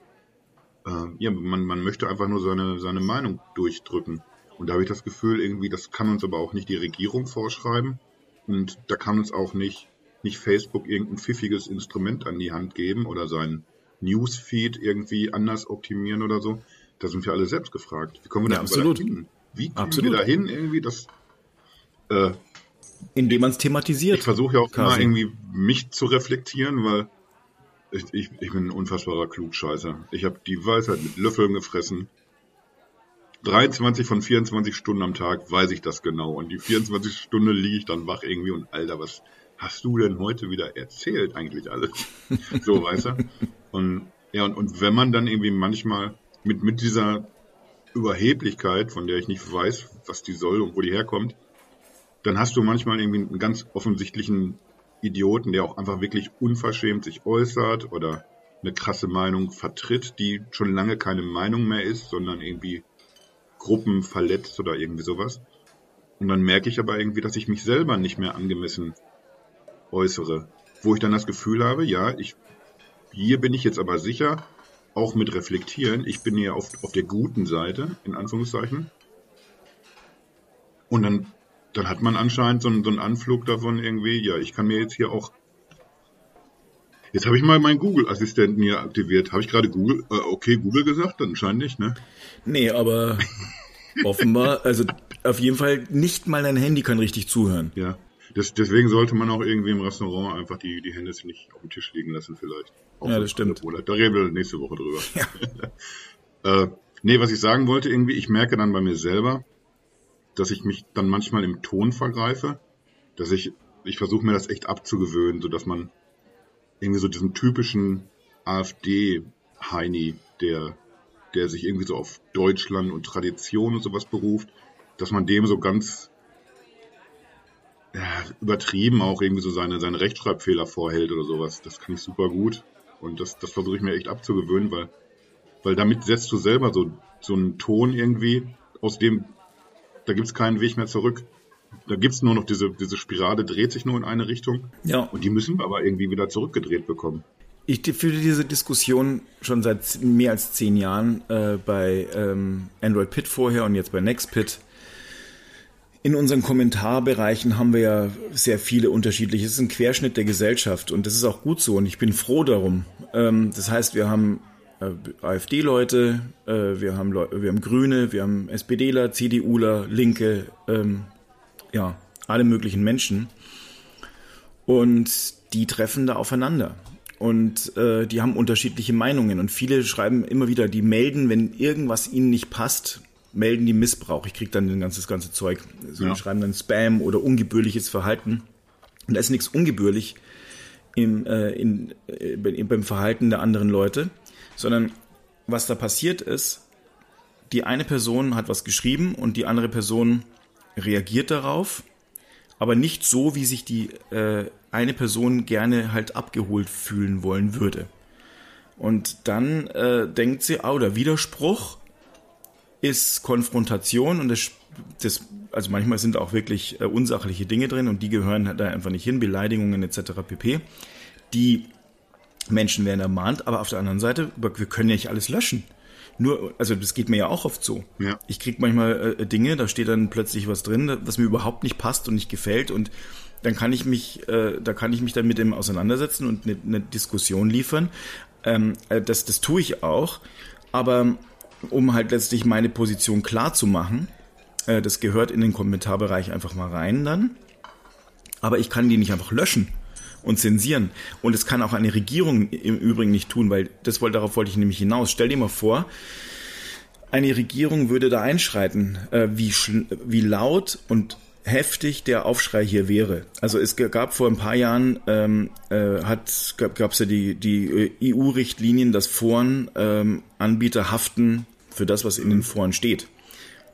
äh, ja, man, man möchte einfach nur seine, seine Meinung durchdrücken. Und da habe ich das Gefühl, irgendwie, das kann uns aber auch nicht die Regierung vorschreiben. Und da kann uns auch nicht, nicht Facebook irgendein pfiffiges Instrument an die Hand geben oder sein Newsfeed irgendwie anders optimieren oder so. Da sind wir alle selbst gefragt. Wie kommen wir ja, da absolut. hin? Wie kommen absolut. wir dahin, irgendwie, dass, äh, Indem man es thematisiert. Ich versuche ja auch quasi. immer irgendwie mich zu reflektieren, weil ich, ich, ich bin ein unfassbarer Klugscheißer. Ich habe die Weisheit mit Löffeln gefressen. 23 von 24 Stunden am Tag weiß ich das genau. Und die 24 Stunden liege ich dann wach irgendwie und Alter, was hast du denn heute wieder erzählt eigentlich alles? so, weißt du? Und ja, und, und wenn man dann irgendwie manchmal mit, mit dieser Überheblichkeit, von der ich nicht weiß, was die soll und wo die herkommt, dann hast du manchmal irgendwie einen ganz offensichtlichen Idioten, der auch einfach wirklich unverschämt sich äußert oder eine krasse Meinung vertritt, die schon lange keine Meinung mehr ist, sondern irgendwie Gruppen verletzt oder irgendwie sowas. Und dann merke ich aber irgendwie, dass ich mich selber nicht mehr angemessen äußere. Wo ich dann das Gefühl habe, ja, ich, hier bin ich jetzt aber sicher, auch mit reflektieren, ich bin hier auf, auf der guten Seite, in Anführungszeichen. Und dann dann hat man anscheinend so einen, so einen Anflug davon irgendwie, ja, ich kann mir jetzt hier auch. Jetzt habe ich mal meinen Google-Assistenten hier aktiviert. Habe ich gerade Google, äh, okay, Google gesagt? Dann scheint nicht, ne? Nee, aber offenbar, also auf jeden Fall nicht mal dein Handy kann richtig zuhören. Ja. Das, deswegen sollte man auch irgendwie im Restaurant einfach die, die Hände nicht auf dem Tisch liegen lassen, vielleicht. Auch ja, das stimmt. Da reden wir nächste Woche drüber. Ja. äh, nee, was ich sagen wollte, irgendwie, ich merke dann bei mir selber, dass ich mich dann manchmal im Ton vergreife, dass ich, ich versuche mir das echt abzugewöhnen, so dass man irgendwie so diesen typischen AfD-Heini, der, der sich irgendwie so auf Deutschland und Tradition und sowas beruft, dass man dem so ganz ja, übertrieben auch irgendwie so seine, seine Rechtschreibfehler vorhält oder sowas. Das kann ich super gut. Und das, das versuche ich mir echt abzugewöhnen, weil, weil damit setzt du selber so, so einen Ton irgendwie, aus dem da gibt es keinen Weg mehr zurück. Da gibt es nur noch diese, diese Spirale, dreht sich nur in eine Richtung. Ja. Und die müssen wir aber irgendwie wieder zurückgedreht bekommen. Ich führe diese Diskussion schon seit mehr als zehn Jahren äh, bei ähm, Android Pit vorher und jetzt bei NextPit. In unseren Kommentarbereichen haben wir ja sehr viele unterschiedliche. Es ist ein Querschnitt der Gesellschaft und das ist auch gut so und ich bin froh darum. Ähm, das heißt, wir haben äh, AfD-Leute, äh, wir, haben wir haben Grüne, wir haben SPDler, CDUler, Linke, ähm, ja, alle möglichen Menschen. Und die treffen da aufeinander. Und äh, die haben unterschiedliche Meinungen. Und viele schreiben immer wieder, die melden, wenn irgendwas ihnen nicht passt, melden die Missbrauch. Ich kriege dann das ganze, das ganze Zeug. Also ja. Schreiben dann Spam oder ungebührliches Verhalten. Und da ist nichts ungebührlich im, äh, in, äh, beim Verhalten der anderen Leute sondern was da passiert ist, die eine Person hat was geschrieben und die andere Person reagiert darauf, aber nicht so, wie sich die äh, eine Person gerne halt abgeholt fühlen wollen würde. Und dann äh, denkt sie, oh, der Widerspruch ist Konfrontation und das, das also manchmal sind auch wirklich äh, unsachliche Dinge drin und die gehören da einfach nicht hin, Beleidigungen etc. pp. Die Menschen werden ermahnt, aber auf der anderen Seite, wir können ja nicht alles löschen. Nur, also das geht mir ja auch oft so. Ja. Ich krieg manchmal äh, Dinge, da steht dann plötzlich was drin, was mir überhaupt nicht passt und nicht gefällt und dann kann ich mich, äh, da kann ich mich dann mit dem auseinandersetzen und eine, eine Diskussion liefern. Ähm, äh, das, das tue ich auch, aber um halt letztlich meine Position klar zu machen, äh, das gehört in den Kommentarbereich einfach mal rein dann. Aber ich kann die nicht einfach löschen und zensieren. Und es kann auch eine Regierung im Übrigen nicht tun, weil das wollte, darauf wollte ich nämlich hinaus. Stell dir mal vor, eine Regierung würde da einschreiten, äh, wie, wie laut und heftig der Aufschrei hier wäre. Also es gab vor ein paar Jahren ähm, äh, gab es ja die die äh, EU-Richtlinien, dass Foren ähm, Anbieter haften für das, was in den Foren steht.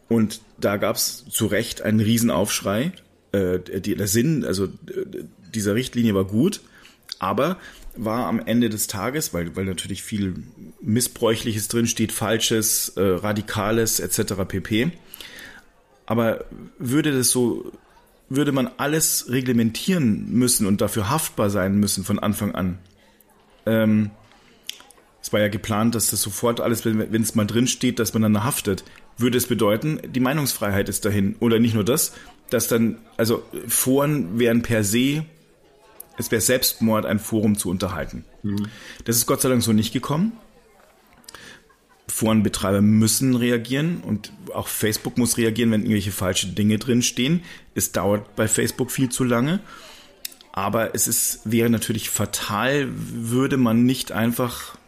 Und da gab es zu Recht einen Riesenaufschrei. Äh, der Sinn, also dieser Richtlinie war gut, aber war am Ende des Tages, weil, weil natürlich viel Missbräuchliches drin steht, Falsches, äh, Radikales etc. pp. Aber würde das so, würde man alles reglementieren müssen und dafür haftbar sein müssen von Anfang an? Ähm, es war ja geplant, dass das sofort alles, wenn es mal drin steht, dass man dann haftet. Würde es bedeuten, die Meinungsfreiheit ist dahin. Oder nicht nur das, dass dann, also Foren wären per se es wäre Selbstmord, ein Forum zu unterhalten. Mhm. Das ist Gott sei Dank so nicht gekommen. Forenbetreiber müssen reagieren und auch Facebook muss reagieren, wenn irgendwelche falsche Dinge drinstehen. Es dauert bei Facebook viel zu lange. Aber es ist, wäre natürlich fatal, würde man nicht einfach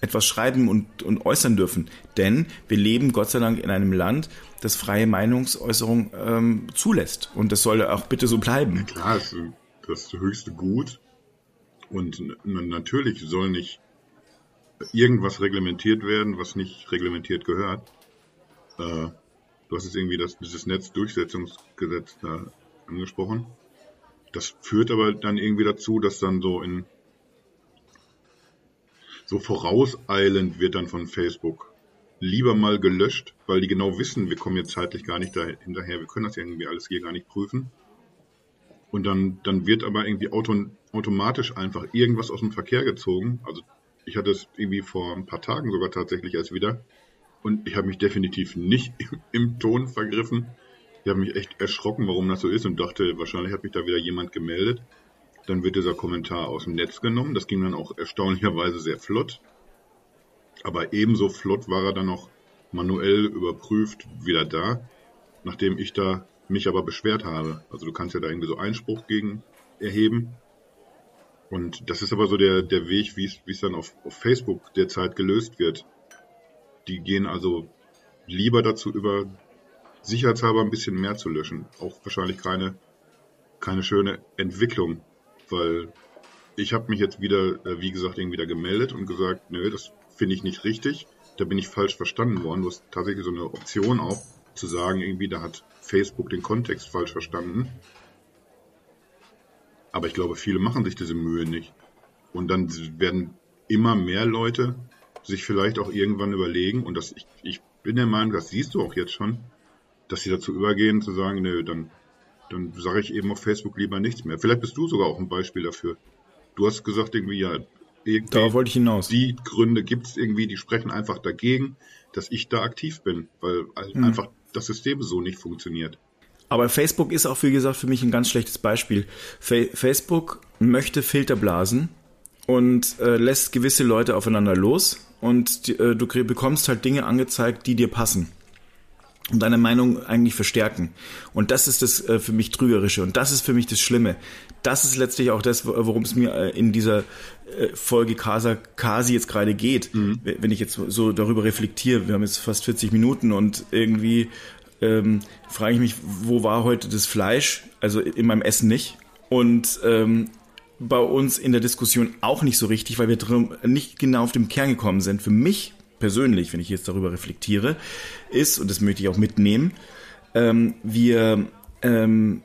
etwas schreiben und, und äußern dürfen. Denn wir leben Gott sei Dank in einem Land, das freie Meinungsäußerung ähm, zulässt. Und das soll auch bitte so bleiben. Klar, es das höchste Gut. Und natürlich soll nicht irgendwas reglementiert werden, was nicht reglementiert gehört. Äh, du hast jetzt irgendwie das, dieses Netzdurchsetzungsgesetz da angesprochen. Das führt aber dann irgendwie dazu, dass dann so in so vorauseilend wird dann von Facebook lieber mal gelöscht, weil die genau wissen, wir kommen jetzt zeitlich gar nicht dahinterher, wir können das irgendwie alles hier gar nicht prüfen. Und dann, dann wird aber irgendwie auto, automatisch einfach irgendwas aus dem Verkehr gezogen. Also ich hatte es irgendwie vor ein paar Tagen sogar tatsächlich erst wieder. Und ich habe mich definitiv nicht im, im Ton vergriffen. Ich habe mich echt erschrocken, warum das so ist und dachte, wahrscheinlich hat mich da wieder jemand gemeldet. Dann wird dieser Kommentar aus dem Netz genommen. Das ging dann auch erstaunlicherweise sehr flott. Aber ebenso flott war er dann noch manuell überprüft wieder da, nachdem ich da mich aber beschwert habe. Also du kannst ja da irgendwie so Einspruch gegen erheben. Und das ist aber so der, der Weg, wie es dann auf, auf Facebook derzeit gelöst wird. Die gehen also lieber dazu über, sicherheitshalber ein bisschen mehr zu löschen. Auch wahrscheinlich keine, keine schöne Entwicklung, weil ich habe mich jetzt wieder, äh, wie gesagt, irgendwie da gemeldet und gesagt, nö, das finde ich nicht richtig. Da bin ich falsch verstanden worden. Du hast tatsächlich so eine Option auch, zu sagen, irgendwie, da hat Facebook den Kontext falsch verstanden. Aber ich glaube, viele machen sich diese Mühe nicht. Und dann werden immer mehr Leute sich vielleicht auch irgendwann überlegen, und das, ich, ich bin der Meinung, das siehst du auch jetzt schon, dass sie dazu übergehen, zu sagen, nö, dann, dann sage ich eben auf Facebook lieber nichts mehr. Vielleicht bist du sogar auch ein Beispiel dafür. Du hast gesagt, irgendwie, ja, irgendwie Darauf wollte ich hinaus. Die Gründe gibt es irgendwie, die sprechen einfach dagegen, dass ich da aktiv bin, weil hm. einfach das System so nicht funktioniert. Aber Facebook ist auch, wie gesagt, für mich ein ganz schlechtes Beispiel. Fa Facebook möchte Filterblasen und äh, lässt gewisse Leute aufeinander los und äh, du bekommst halt Dinge angezeigt, die dir passen und deine Meinung eigentlich verstärken. Und das ist das äh, für mich Trügerische und das ist für mich das Schlimme. Das ist letztlich auch das, worum es mir äh, in dieser äh, Folge Casa Kasi jetzt gerade geht. Mhm. Wenn ich jetzt so darüber reflektiere, wir haben jetzt fast 40 Minuten und irgendwie ähm, frage ich mich, wo war heute das Fleisch? Also in meinem Essen nicht. Und ähm, bei uns in der Diskussion auch nicht so richtig, weil wir drum nicht genau auf den Kern gekommen sind. Für mich persönlich, wenn ich jetzt darüber reflektiere, ist, und das möchte ich auch mitnehmen, ähm, wir, ähm,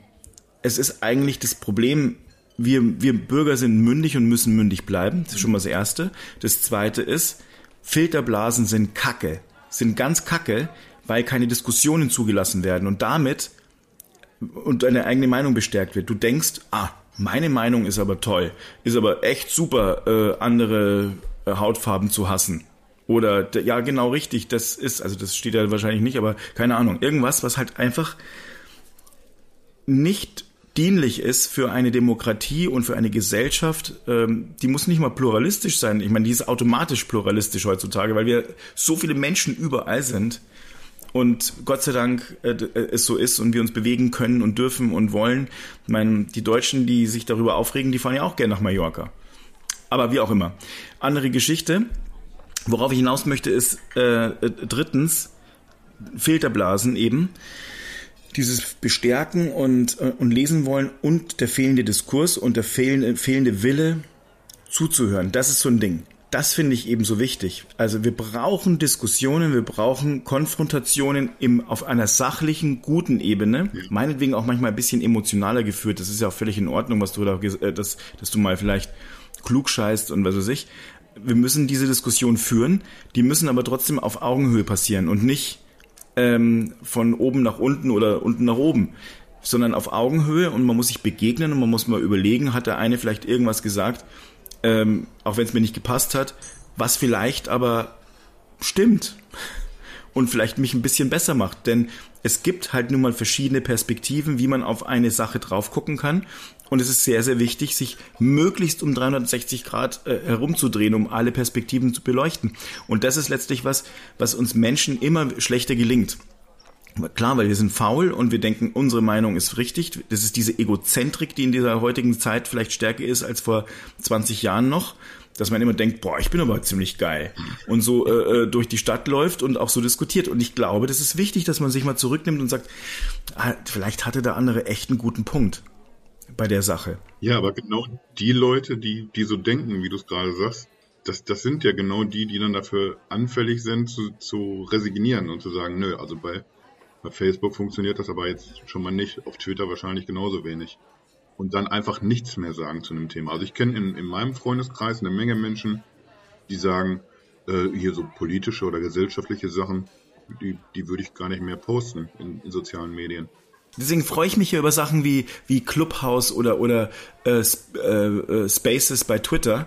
es ist eigentlich das Problem, wir, wir Bürger sind mündig und müssen mündig bleiben. Das ist schon mal das Erste. Das Zweite ist, Filterblasen sind Kacke, sind ganz Kacke, weil keine Diskussionen zugelassen werden. Und damit und deine eigene Meinung bestärkt wird. Du denkst, ah, meine Meinung ist aber toll, ist aber echt super, äh, andere äh, Hautfarben zu hassen. Oder ja, genau richtig, das ist, also das steht ja wahrscheinlich nicht, aber keine Ahnung, irgendwas, was halt einfach nicht dienlich ist für eine Demokratie und für eine Gesellschaft, ähm, die muss nicht mal pluralistisch sein. Ich meine, die ist automatisch pluralistisch heutzutage, weil wir so viele Menschen überall sind und Gott sei Dank äh, äh, es so ist und wir uns bewegen können und dürfen und wollen. Ich meine, die Deutschen, die sich darüber aufregen, die fahren ja auch gerne nach Mallorca. Aber wie auch immer. Andere Geschichte. Worauf ich hinaus möchte, ist äh, äh drittens Filterblasen eben dieses Bestärken und, äh, und lesen wollen und der fehlende Diskurs und der fehlende, fehlende Wille zuzuhören. Das ist so ein Ding. Das finde ich eben so wichtig. Also wir brauchen Diskussionen, wir brauchen Konfrontationen im, auf einer sachlichen, guten Ebene. Meinetwegen auch manchmal ein bisschen emotionaler geführt. Das ist ja auch völlig in Ordnung, was du da, äh, dass, dass du mal vielleicht klug scheißt und was weiß ich. Wir müssen diese Diskussion führen. Die müssen aber trotzdem auf Augenhöhe passieren und nicht ähm, von oben nach unten oder unten nach oben, sondern auf Augenhöhe und man muss sich begegnen und man muss mal überlegen, hat der eine vielleicht irgendwas gesagt, ähm, auch wenn es mir nicht gepasst hat, was vielleicht aber stimmt und vielleicht mich ein bisschen besser macht. Denn es gibt halt nun mal verschiedene Perspektiven, wie man auf eine Sache drauf gucken kann. Und es ist sehr, sehr wichtig, sich möglichst um 360 Grad äh, herumzudrehen, um alle Perspektiven zu beleuchten. Und das ist letztlich was, was uns Menschen immer schlechter gelingt. Klar, weil wir sind faul und wir denken, unsere Meinung ist richtig. Das ist diese Egozentrik, die in dieser heutigen Zeit vielleicht stärker ist als vor 20 Jahren noch, dass man immer denkt, boah, ich bin aber ziemlich geil und so äh, äh, durch die Stadt läuft und auch so diskutiert. Und ich glaube, das ist wichtig, dass man sich mal zurücknimmt und sagt, ah, vielleicht hatte der andere echt einen guten Punkt bei der Sache. Ja, aber genau die Leute, die, die so denken, wie du es gerade sagst, das, das sind ja genau die, die dann dafür anfällig sind, zu, zu resignieren und zu sagen, nö, also bei, bei Facebook funktioniert das aber jetzt schon mal nicht, auf Twitter wahrscheinlich genauso wenig. Und dann einfach nichts mehr sagen zu einem Thema. Also ich kenne in, in meinem Freundeskreis eine Menge Menschen, die sagen, äh, hier so politische oder gesellschaftliche Sachen, die, die würde ich gar nicht mehr posten in, in sozialen Medien. Deswegen freue ich mich hier über Sachen wie, wie Clubhouse oder, oder äh, äh, äh, Spaces bei Twitter.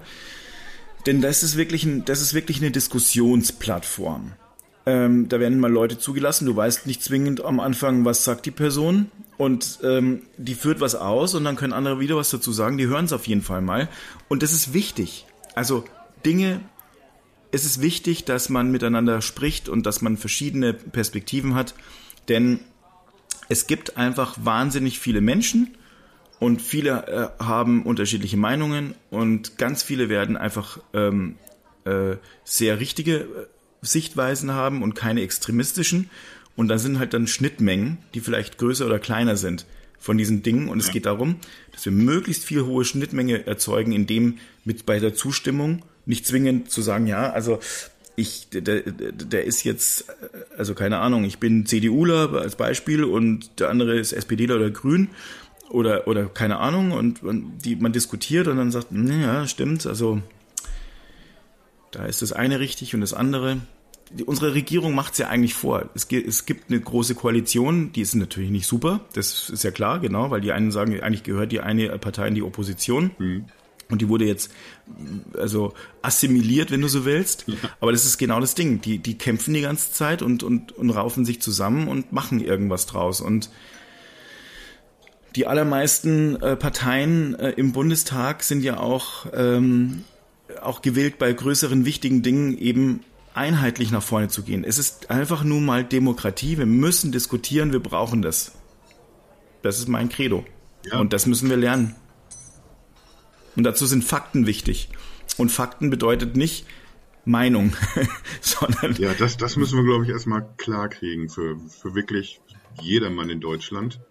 Denn das ist wirklich, ein, das ist wirklich eine Diskussionsplattform. Ähm, da werden mal Leute zugelassen. Du weißt nicht zwingend am Anfang, was sagt die Person. Und ähm, die führt was aus und dann können andere wieder was dazu sagen. Die hören es auf jeden Fall mal. Und das ist wichtig. Also Dinge, es ist wichtig, dass man miteinander spricht und dass man verschiedene Perspektiven hat. Denn es gibt einfach wahnsinnig viele Menschen und viele äh, haben unterschiedliche Meinungen und ganz viele werden einfach ähm, äh, sehr richtige äh, Sichtweisen haben und keine extremistischen. Und da sind halt dann Schnittmengen, die vielleicht größer oder kleiner sind von diesen Dingen. Und es geht darum, dass wir möglichst viel hohe Schnittmenge erzeugen, indem mit bei der Zustimmung nicht zwingend zu sagen, ja, also ich, der, der ist jetzt, also keine Ahnung, ich bin CDUler als Beispiel und der andere ist SPDler oder Grün oder, oder keine Ahnung und, und die, man diskutiert und dann sagt, ja, stimmt, also da ist das eine richtig und das andere. Unsere Regierung macht es ja eigentlich vor. Es, es gibt eine große Koalition, die ist natürlich nicht super, das ist ja klar, genau, weil die einen sagen, eigentlich gehört die eine Partei in die Opposition. Mhm. Und die wurde jetzt also assimiliert, wenn du so willst. Ja. Aber das ist genau das Ding. Die, die kämpfen die ganze Zeit und, und, und raufen sich zusammen und machen irgendwas draus. Und die allermeisten äh, Parteien äh, im Bundestag sind ja auch, ähm, auch gewillt, bei größeren wichtigen Dingen eben einheitlich nach vorne zu gehen. Es ist einfach nur mal Demokratie. Wir müssen diskutieren, wir brauchen das. Das ist mein Credo. Ja. Und das müssen wir lernen. Und dazu sind Fakten wichtig. Und Fakten bedeutet nicht Meinung, sondern. Ja, das, das müssen wir, glaube ich, erstmal klar kriegen für, für wirklich jedermann in Deutschland,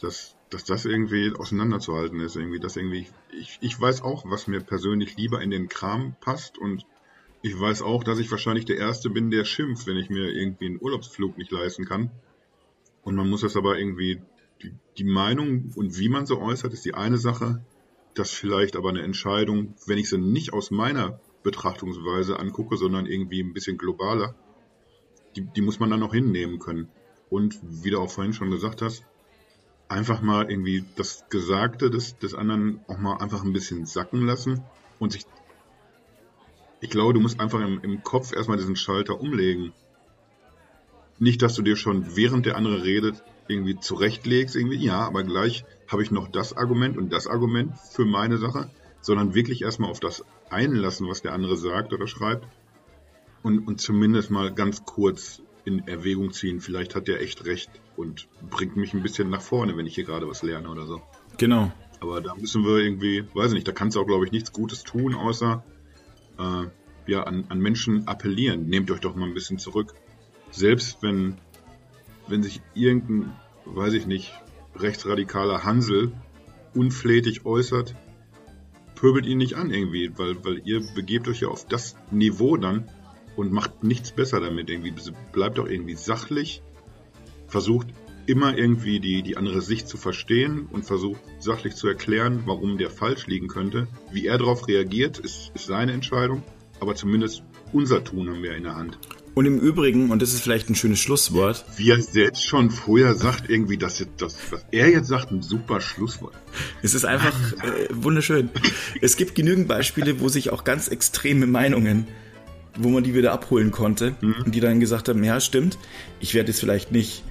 dass, dass das irgendwie auseinanderzuhalten ist. Irgendwie, dass irgendwie, ich, ich weiß auch, was mir persönlich lieber in den Kram passt und ich weiß auch, dass ich wahrscheinlich der Erste bin, der schimpft, wenn ich mir irgendwie einen Urlaubsflug nicht leisten kann. Und man muss das aber irgendwie, die, die Meinung und wie man so äußert, ist die eine Sache das vielleicht aber eine Entscheidung, wenn ich sie nicht aus meiner Betrachtungsweise angucke, sondern irgendwie ein bisschen globaler, die, die muss man dann auch hinnehmen können. Und wie du auch vorhin schon gesagt hast, einfach mal irgendwie das Gesagte des, des anderen auch mal einfach ein bisschen sacken lassen und sich. Ich glaube, du musst einfach im, im Kopf erstmal diesen Schalter umlegen. Nicht, dass du dir schon während der andere redet irgendwie zurechtlegst, irgendwie, ja, aber gleich habe ich noch das Argument und das Argument für meine Sache, sondern wirklich erstmal auf das einlassen, was der andere sagt oder schreibt und, und zumindest mal ganz kurz in Erwägung ziehen, vielleicht hat der echt recht und bringt mich ein bisschen nach vorne, wenn ich hier gerade was lerne oder so. Genau. Aber da müssen wir irgendwie, weiß ich nicht, da kannst du auch, glaube ich, nichts Gutes tun, außer äh, ja, an, an Menschen appellieren. Nehmt euch doch mal ein bisschen zurück. Selbst wenn, wenn sich irgendein, weiß ich nicht, rechtsradikaler Hansel unflätig äußert, pöbelt ihn nicht an irgendwie, weil, weil ihr begebt euch ja auf das Niveau dann, und macht nichts besser damit irgendwie. Bleibt doch irgendwie sachlich, versucht immer irgendwie die, die andere Sicht zu verstehen und versucht sachlich zu erklären, warum der falsch liegen könnte. Wie er darauf reagiert, ist, ist seine Entscheidung, aber zumindest unser Tun haben wir in der Hand. Und im Übrigen, und das ist vielleicht ein schönes Schlusswort. Wie er selbst schon vorher sagt, irgendwie, dass das, was er jetzt sagt, ein super Schlusswort. Es ist einfach äh, wunderschön. es gibt genügend Beispiele, wo sich auch ganz extreme Meinungen wo man die wieder abholen konnte mhm. und die dann gesagt haben, ja, stimmt, ich werde jetzt vielleicht nicht,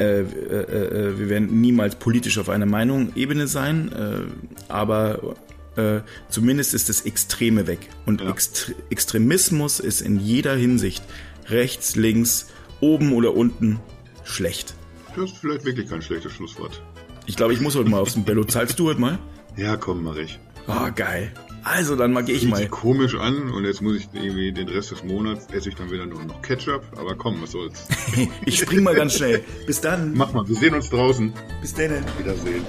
äh, äh, äh, wir werden niemals politisch auf einer Meinung Ebene sein, äh, aber äh, zumindest ist das Extreme weg. Und ja. Ext Extremismus ist in jeder Hinsicht rechts, links, oben oder unten schlecht. Das ist vielleicht wirklich kein schlechtes Schlusswort. Ich glaube, ich muss heute mal aufs Bello. Zahlst du heute mal? Ja, komm, mach ich. Oh, geil. Also, dann mag ich mal. Sieht komisch an und jetzt muss ich irgendwie den Rest des Monats esse ich dann wieder nur noch Ketchup, aber komm, was soll's. ich spring mal ganz schnell. Bis dann. Mach mal, wir sehen uns draußen. Bis dann. Wiedersehen.